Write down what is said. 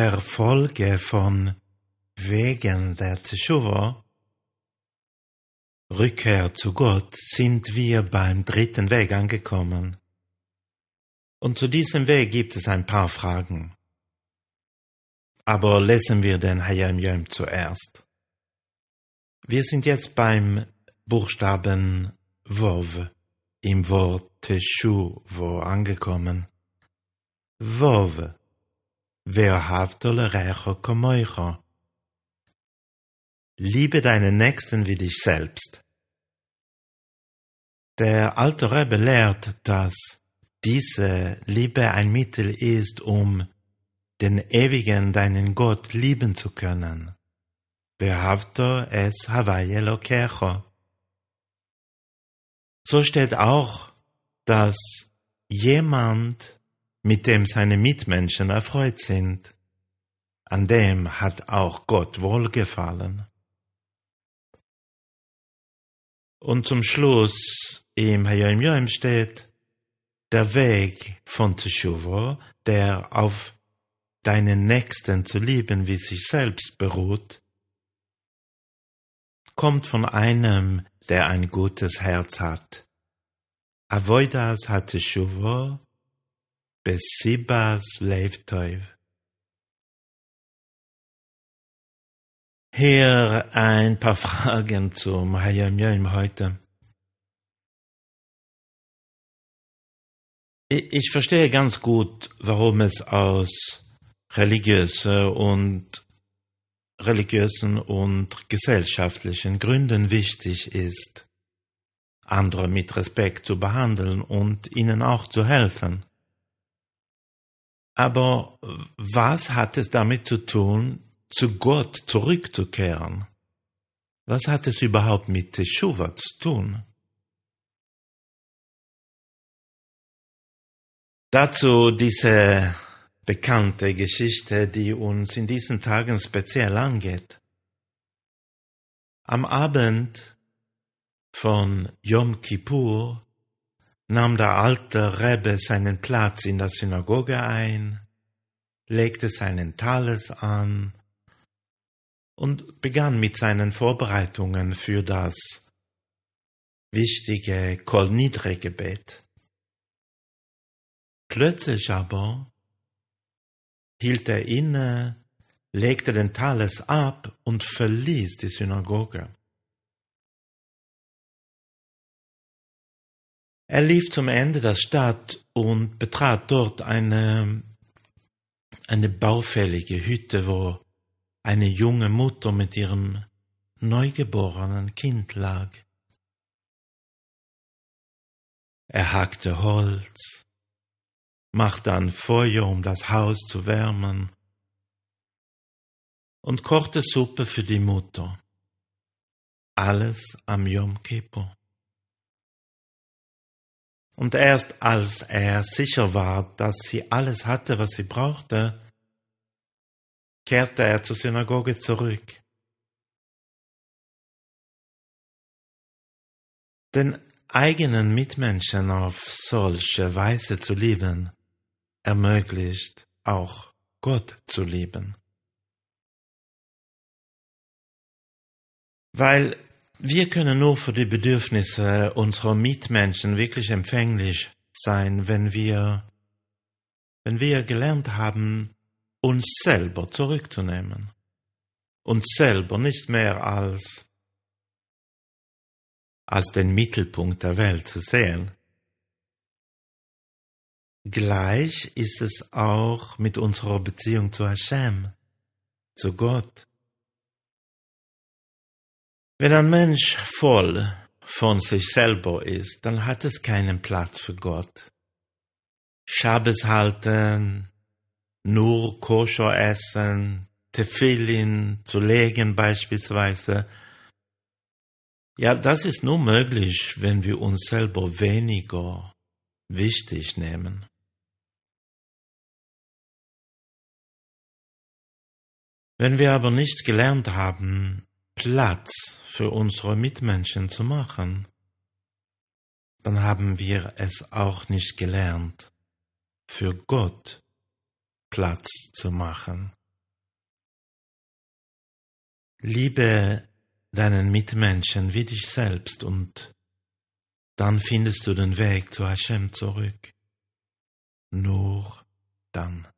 der Folge von Wegen der Teshuva, Rückkehr zu Gott, sind wir beim dritten Weg angekommen. Und zu diesem Weg gibt es ein paar Fragen. Aber lesen wir den Hayam Yom zuerst. Wir sind jetzt beim Buchstaben Wov im Wort Teshuvo angekommen. Wov Liebe deinen Nächsten wie dich selbst. Der alte Rebbe lehrt, dass diese Liebe ein Mittel ist, um den ewigen deinen Gott lieben zu können. Behavto es Hawaii Elokecho. So steht auch, dass jemand mit dem seine Mitmenschen erfreut sind, an dem hat auch Gott wohlgefallen. Und zum Schluss im Hayom Yom steht, der Weg von Teshuva, der auf deinen Nächsten zu lieben wie sich selbst beruht, kommt von einem, der ein gutes Herz hat. Avoidas hat Teshuva Besibas Leivtoiv. Hier ein paar Fragen zum Hayam Yom heute. Ich verstehe ganz gut, warum es aus religiösen und religiösen und gesellschaftlichen Gründen wichtig ist, andere mit Respekt zu behandeln und ihnen auch zu helfen. Aber was hat es damit zu tun, zu Gott zurückzukehren? Was hat es überhaupt mit Teshuva zu tun? Dazu diese bekannte Geschichte, die uns in diesen Tagen speziell angeht. Am Abend von Yom Kippur nahm der alte Rebbe seinen Platz in der Synagoge ein, legte seinen Talis an und begann mit seinen Vorbereitungen für das wichtige Kol Nidre Gebet. Plötzlich aber hielt er inne, legte den Talis ab und verließ die Synagoge. Er lief zum Ende der Stadt und betrat dort eine, eine baufällige Hütte, wo eine junge Mutter mit ihrem neugeborenen Kind lag. Er hackte Holz, machte ein Feuer, um das Haus zu wärmen, und kochte Suppe für die Mutter. Alles am Yom Kippur. Und erst als er sicher war, dass sie alles hatte, was sie brauchte, kehrte er zur Synagoge zurück. Den eigenen Mitmenschen auf solche Weise zu lieben, ermöglicht auch Gott zu lieben. Weil wir können nur für die Bedürfnisse unserer Mitmenschen wirklich empfänglich sein, wenn wir, wenn wir gelernt haben, uns selber zurückzunehmen, uns selber nicht mehr als, als den Mittelpunkt der Welt zu sehen. Gleich ist es auch mit unserer Beziehung zu Hashem, zu Gott. Wenn ein Mensch voll von sich selber ist, dann hat es keinen Platz für Gott. Schabes halten, nur koscher essen, Tefillin zu legen beispielsweise. Ja, das ist nur möglich, wenn wir uns selber weniger wichtig nehmen. Wenn wir aber nicht gelernt haben, Platz für unsere Mitmenschen zu machen, dann haben wir es auch nicht gelernt, für Gott Platz zu machen. Liebe deinen Mitmenschen wie dich selbst und dann findest du den Weg zu Hashem zurück. Nur dann.